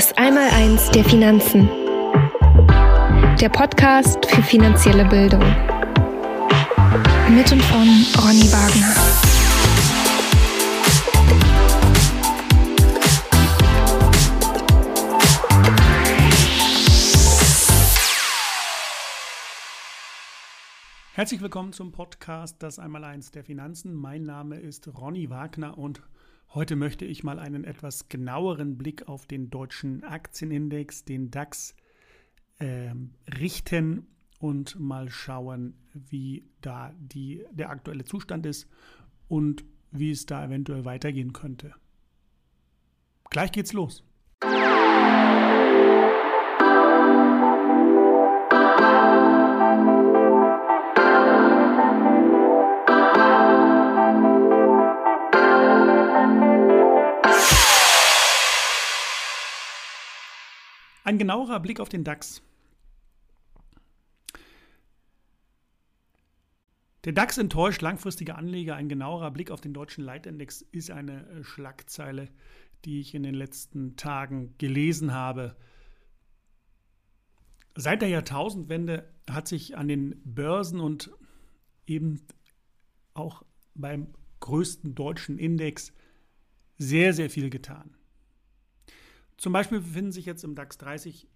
Das Einmaleins der Finanzen. Der Podcast für finanzielle Bildung. Mit und von Ronny Wagner. Herzlich willkommen zum Podcast Das Einmaleins der Finanzen. Mein Name ist Ronny Wagner und Heute möchte ich mal einen etwas genaueren Blick auf den deutschen Aktienindex, den DAX, äh, richten und mal schauen, wie da die, der aktuelle Zustand ist und wie es da eventuell weitergehen könnte. Gleich geht's los. Genauerer Blick auf den DAX. Der DAX enttäuscht langfristige Anleger. Ein genauerer Blick auf den deutschen Leitindex ist eine äh, Schlagzeile, die ich in den letzten Tagen gelesen habe. Seit der Jahrtausendwende hat sich an den Börsen und eben auch beim größten deutschen Index sehr, sehr viel getan. Zum Beispiel befinden sich jetzt im DAX 30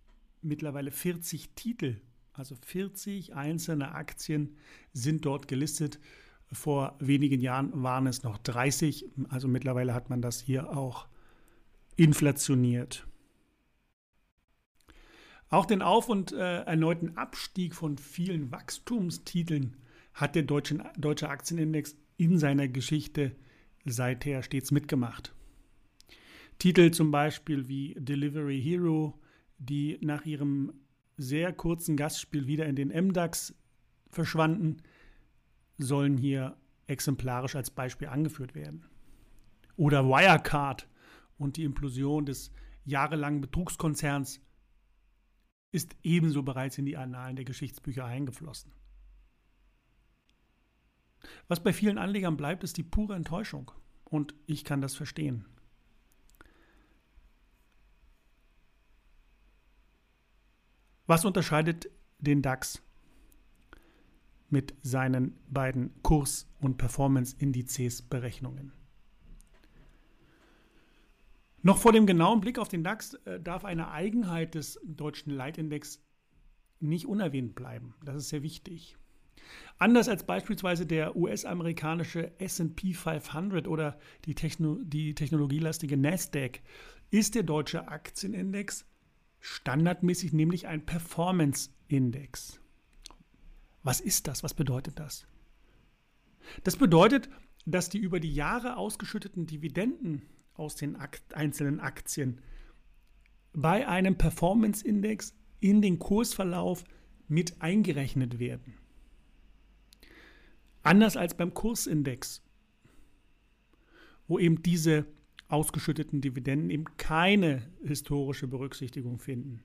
mittlerweile 40 Titel, also 40 einzelne Aktien sind dort gelistet. Vor wenigen Jahren waren es noch 30, also mittlerweile hat man das hier auch inflationiert. Auch den Auf- und äh, erneuten Abstieg von vielen Wachstumstiteln hat der deutsche, deutsche Aktienindex in seiner Geschichte seither stets mitgemacht. Titel zum Beispiel wie Delivery Hero, die nach ihrem sehr kurzen Gastspiel wieder in den MDAX verschwanden, sollen hier exemplarisch als Beispiel angeführt werden. Oder Wirecard und die Implosion des jahrelangen Betrugskonzerns ist ebenso bereits in die Annalen der Geschichtsbücher eingeflossen. Was bei vielen Anlegern bleibt, ist die pure Enttäuschung. Und ich kann das verstehen. Was unterscheidet den DAX mit seinen beiden Kurs- und Performance-Indizes-Berechnungen? Noch vor dem genauen Blick auf den DAX äh, darf eine Eigenheit des deutschen Leitindex nicht unerwähnt bleiben. Das ist sehr wichtig. Anders als beispielsweise der US-amerikanische SP 500 oder die, Techno die technologielastige Nasdaq ist der deutsche Aktienindex standardmäßig nämlich ein Performance-Index. Was ist das? Was bedeutet das? Das bedeutet, dass die über die Jahre ausgeschütteten Dividenden aus den einzelnen Aktien bei einem Performance-Index in den Kursverlauf mit eingerechnet werden. Anders als beim Kursindex, wo eben diese ausgeschütteten Dividenden eben keine historische Berücksichtigung finden.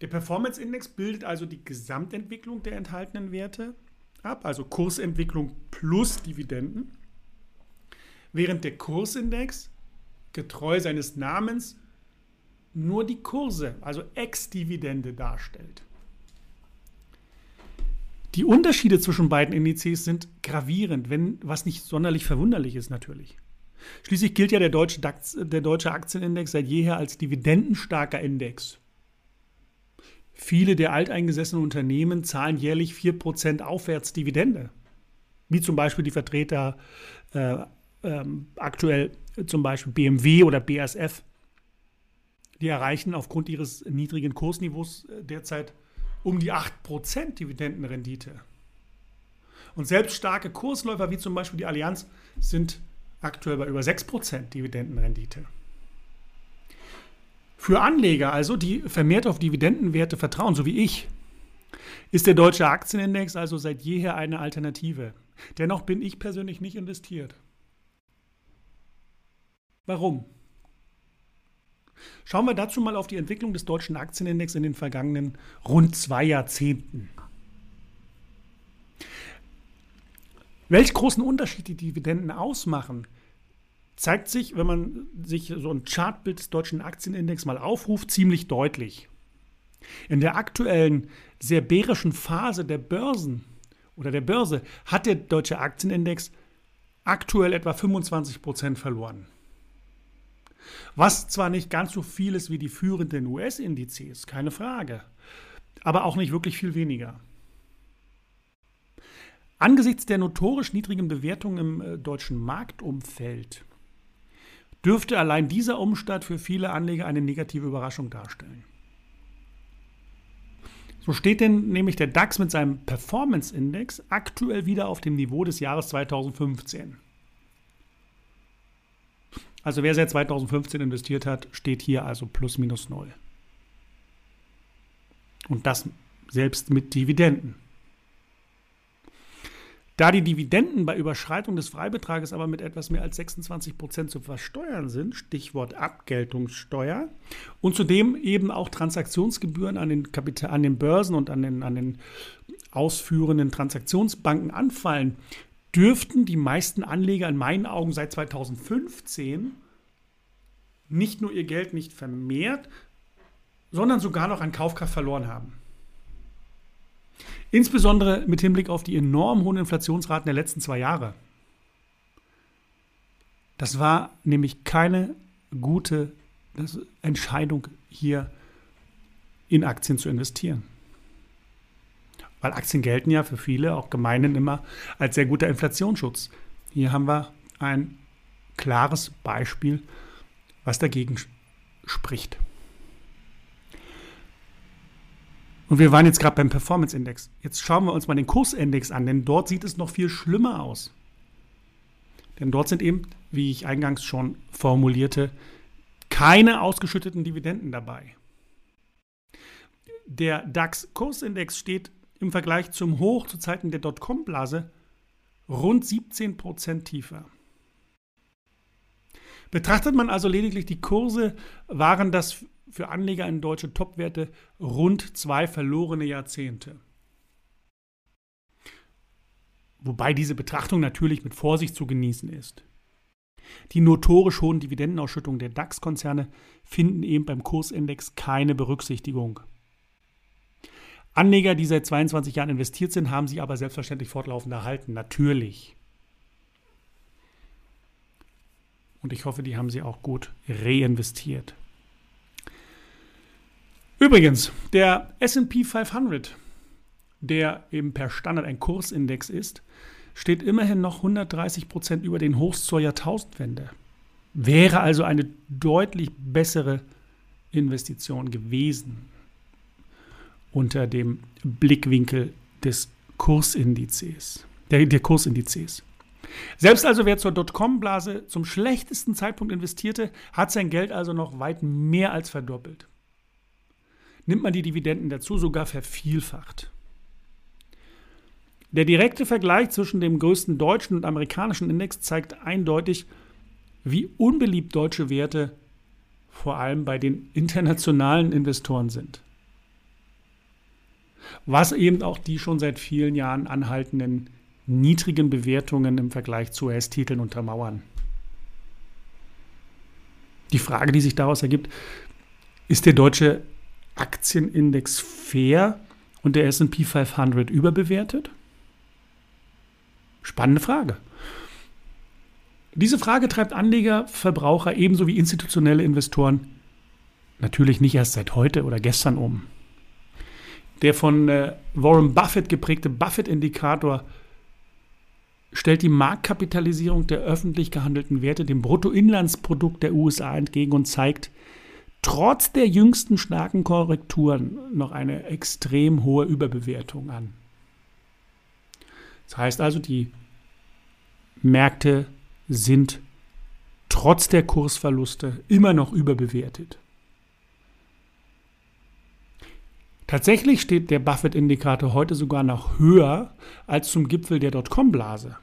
Der Performance Index bildet also die Gesamtentwicklung der enthaltenen Werte ab, also Kursentwicklung plus Dividenden, während der Kursindex getreu seines Namens nur die Kurse, also Ex-Dividende darstellt. Die Unterschiede zwischen beiden Indizes sind gravierend, wenn was nicht sonderlich verwunderlich ist natürlich. Schließlich gilt ja der deutsche, DAX, der deutsche Aktienindex seit jeher als dividendenstarker Index. Viele der alteingesessenen Unternehmen zahlen jährlich 4% aufwärts Dividende. Wie zum Beispiel die Vertreter äh, ähm, aktuell zum Beispiel BMW oder BASF. Die erreichen aufgrund ihres niedrigen Kursniveaus äh, derzeit um die 8% Dividendenrendite. Und selbst starke Kursläufer wie zum Beispiel die Allianz sind aktuell bei über 6% Dividendenrendite. Für Anleger also, die vermehrt auf Dividendenwerte vertrauen, so wie ich, ist der deutsche Aktienindex also seit jeher eine Alternative. Dennoch bin ich persönlich nicht investiert. Warum? Schauen wir dazu mal auf die Entwicklung des deutschen Aktienindex in den vergangenen rund zwei Jahrzehnten. Welch großen Unterschied die Dividenden ausmachen, zeigt sich, wenn man sich so ein Chartbild des deutschen Aktienindex mal aufruft, ziemlich deutlich. In der aktuellen sehr bärischen Phase der Börsen oder der Börse hat der deutsche Aktienindex aktuell etwa 25 Prozent verloren. Was zwar nicht ganz so viel ist wie die führenden US-Indizes, keine Frage, aber auch nicht wirklich viel weniger. Angesichts der notorisch niedrigen Bewertungen im äh, deutschen Marktumfeld dürfte allein dieser Umstand für viele Anleger eine negative Überraschung darstellen. So steht denn nämlich der DAX mit seinem Performance-Index aktuell wieder auf dem Niveau des Jahres 2015. Also wer seit 2015 investiert hat, steht hier also plus minus null. Und das selbst mit Dividenden. Da die Dividenden bei Überschreitung des Freibetrages aber mit etwas mehr als 26 Prozent zu versteuern sind, Stichwort Abgeltungssteuer, und zudem eben auch Transaktionsgebühren an den, Kapital, an den Börsen und an den, an den ausführenden Transaktionsbanken anfallen, dürften die meisten Anleger in meinen Augen seit 2015 nicht nur ihr Geld nicht vermehrt, sondern sogar noch an Kaufkraft verloren haben. Insbesondere mit Hinblick auf die enorm hohen Inflationsraten der letzten zwei Jahre. Das war nämlich keine gute Entscheidung, hier in Aktien zu investieren. Weil Aktien gelten ja für viele, auch Gemeinden, immer als sehr guter Inflationsschutz. Hier haben wir ein klares Beispiel, was dagegen spricht. Und wir waren jetzt gerade beim Performance Index. Jetzt schauen wir uns mal den Kursindex an, denn dort sieht es noch viel schlimmer aus. Denn dort sind eben, wie ich eingangs schon formulierte, keine ausgeschütteten Dividenden dabei. Der DAX-Kursindex steht im Vergleich zum Hoch zu Zeiten der Dotcom-Blase rund 17% tiefer. Betrachtet man also lediglich die Kurse, waren das für Anleger in deutsche Topwerte rund zwei verlorene Jahrzehnte. Wobei diese Betrachtung natürlich mit Vorsicht zu genießen ist. Die notorisch hohen Dividendenausschüttungen der DAX-Konzerne finden eben beim Kursindex keine Berücksichtigung. Anleger, die seit 22 Jahren investiert sind, haben sie aber selbstverständlich fortlaufend erhalten. Natürlich. Und ich hoffe, die haben sie auch gut reinvestiert. Übrigens, der SP 500, der eben per Standard ein Kursindex ist, steht immerhin noch 130 Prozent über den Hochs zur Jahrtausendwende. Wäre also eine deutlich bessere Investition gewesen unter dem Blickwinkel des Kursindizes, der, der Kursindizes. Selbst also wer zur Dotcom-Blase zum schlechtesten Zeitpunkt investierte, hat sein Geld also noch weit mehr als verdoppelt nimmt man die Dividenden dazu sogar vervielfacht. Der direkte Vergleich zwischen dem größten deutschen und amerikanischen Index zeigt eindeutig, wie unbeliebt deutsche Werte vor allem bei den internationalen Investoren sind. Was eben auch die schon seit vielen Jahren anhaltenden niedrigen Bewertungen im Vergleich zu US-Titeln untermauern. Die Frage, die sich daraus ergibt, ist der deutsche Aktienindex fair und der SP 500 überbewertet? Spannende Frage. Diese Frage treibt Anleger, Verbraucher ebenso wie institutionelle Investoren natürlich nicht erst seit heute oder gestern um. Der von äh, Warren Buffett geprägte Buffett-Indikator stellt die Marktkapitalisierung der öffentlich gehandelten Werte dem Bruttoinlandsprodukt der USA entgegen und zeigt, trotz der jüngsten starken Korrekturen noch eine extrem hohe Überbewertung an. Das heißt also, die Märkte sind trotz der Kursverluste immer noch überbewertet. Tatsächlich steht der Buffett-Indikator heute sogar noch höher als zum Gipfel der Dotcom-Blase.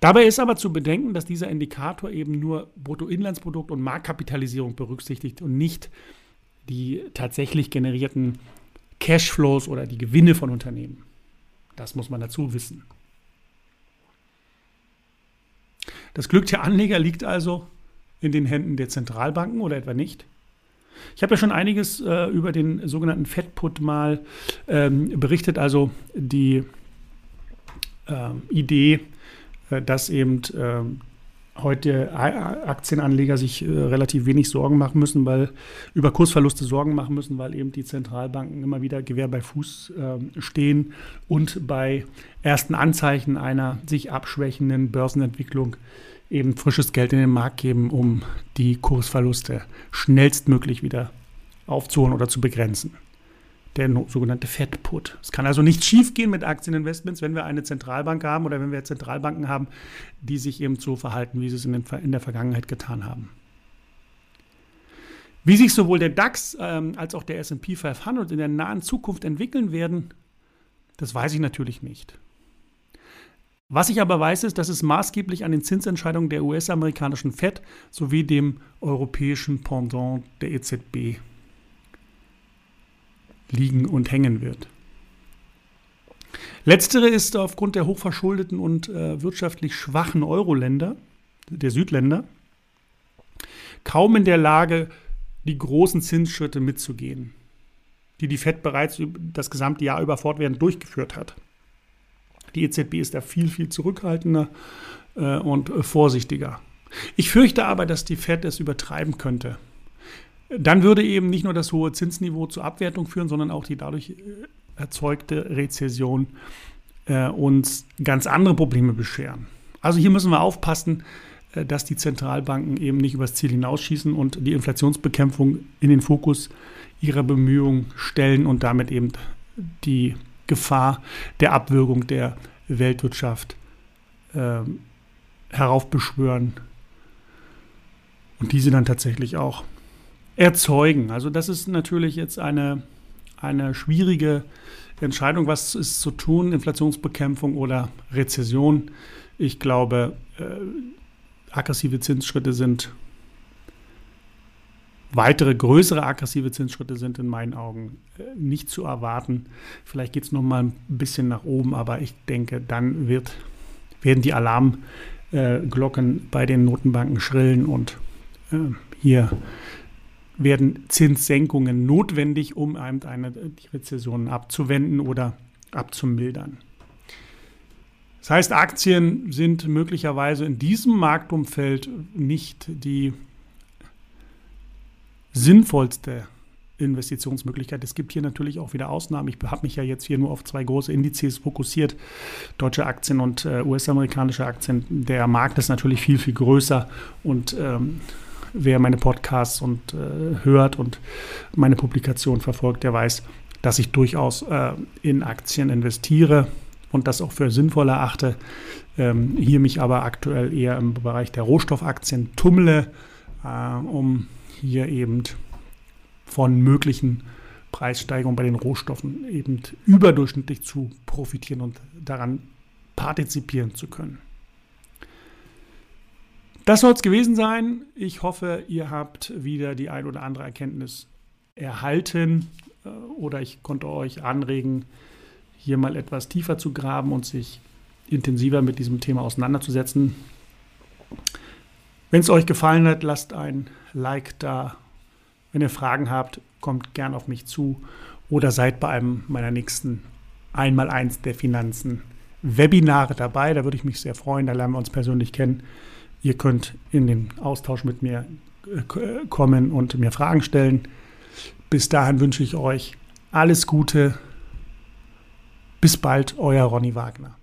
Dabei ist aber zu bedenken, dass dieser Indikator eben nur Bruttoinlandsprodukt und Marktkapitalisierung berücksichtigt und nicht die tatsächlich generierten Cashflows oder die Gewinne von Unternehmen. Das muss man dazu wissen. Das Glück der Anleger liegt also in den Händen der Zentralbanken oder etwa nicht? Ich habe ja schon einiges äh, über den sogenannten Fed-Put mal ähm, berichtet, also die äh, Idee, dass eben ähm, heute Aktienanleger sich äh, relativ wenig Sorgen machen müssen, weil über Kursverluste Sorgen machen müssen, weil eben die Zentralbanken immer wieder Gewehr bei Fuß äh, stehen und bei ersten Anzeichen einer sich abschwächenden Börsenentwicklung eben frisches Geld in den Markt geben, um die Kursverluste schnellstmöglich wieder aufzuholen oder zu begrenzen. Der sogenannte Fed-Put. Es kann also nicht schiefgehen mit Aktieninvestments, wenn wir eine Zentralbank haben oder wenn wir Zentralbanken haben, die sich eben so verhalten, wie sie es in, den, in der Vergangenheit getan haben. Wie sich sowohl der DAX ähm, als auch der SP 500 in der nahen Zukunft entwickeln werden, das weiß ich natürlich nicht. Was ich aber weiß, ist, dass es maßgeblich an den Zinsentscheidungen der US-amerikanischen Fed sowie dem europäischen Pendant der EZB liegen und hängen wird. Letztere ist aufgrund der hochverschuldeten und äh, wirtschaftlich schwachen Euro-Länder, der Südländer, kaum in der Lage, die großen Zinsschritte mitzugehen, die die Fed bereits das gesamte Jahr über fortwährend durchgeführt hat. Die EZB ist da viel, viel zurückhaltender äh, und äh, vorsichtiger. Ich fürchte aber, dass die Fed es übertreiben könnte. Dann würde eben nicht nur das hohe Zinsniveau zur Abwertung führen, sondern auch die dadurch äh, erzeugte Rezession äh, uns ganz andere Probleme bescheren. Also hier müssen wir aufpassen, äh, dass die Zentralbanken eben nicht übers Ziel hinausschießen und die Inflationsbekämpfung in den Fokus ihrer Bemühungen stellen und damit eben die Gefahr der Abwürgung der Weltwirtschaft äh, heraufbeschwören und diese dann tatsächlich auch erzeugen. Also das ist natürlich jetzt eine, eine schwierige Entscheidung, was ist zu tun, Inflationsbekämpfung oder Rezession. Ich glaube, äh, aggressive Zinsschritte sind Weitere größere aggressive Zinsschritte sind in meinen Augen äh, nicht zu erwarten. Vielleicht geht es noch ein bisschen nach oben, aber ich denke, dann wird, werden die Alarmglocken bei den Notenbanken schrillen und äh, hier werden Zinssenkungen notwendig, um eine, die Rezession abzuwenden oder abzumildern. Das heißt, Aktien sind möglicherweise in diesem Marktumfeld nicht die sinnvollste Investitionsmöglichkeit. Es gibt hier natürlich auch wieder Ausnahmen. Ich habe mich ja jetzt hier nur auf zwei große Indizes fokussiert, deutsche Aktien und äh, US-amerikanische Aktien. Der Markt ist natürlich viel, viel größer und ähm, wer meine Podcasts und äh, hört und meine Publikation verfolgt, der weiß, dass ich durchaus äh, in Aktien investiere und das auch für sinnvoll erachte. Ähm, hier mich aber aktuell eher im Bereich der Rohstoffaktien tummle, äh, um hier eben von möglichen Preissteigerungen bei den Rohstoffen eben überdurchschnittlich zu profitieren und daran partizipieren zu können. Das soll es gewesen sein. Ich hoffe, ihr habt wieder die ein oder andere Erkenntnis erhalten äh, oder ich konnte euch anregen, hier mal etwas tiefer zu graben und sich intensiver mit diesem Thema auseinanderzusetzen. Wenn es euch gefallen hat, lasst ein Like da. Wenn ihr Fragen habt, kommt gern auf mich zu oder seid bei einem meiner nächsten Einmaleins der Finanzen Webinare dabei. Da würde ich mich sehr freuen. Da lernen wir uns persönlich kennen. Ihr könnt in den Austausch mit mir äh, kommen und mir Fragen stellen. Bis dahin wünsche ich euch alles Gute. Bis bald, euer Ronny Wagner.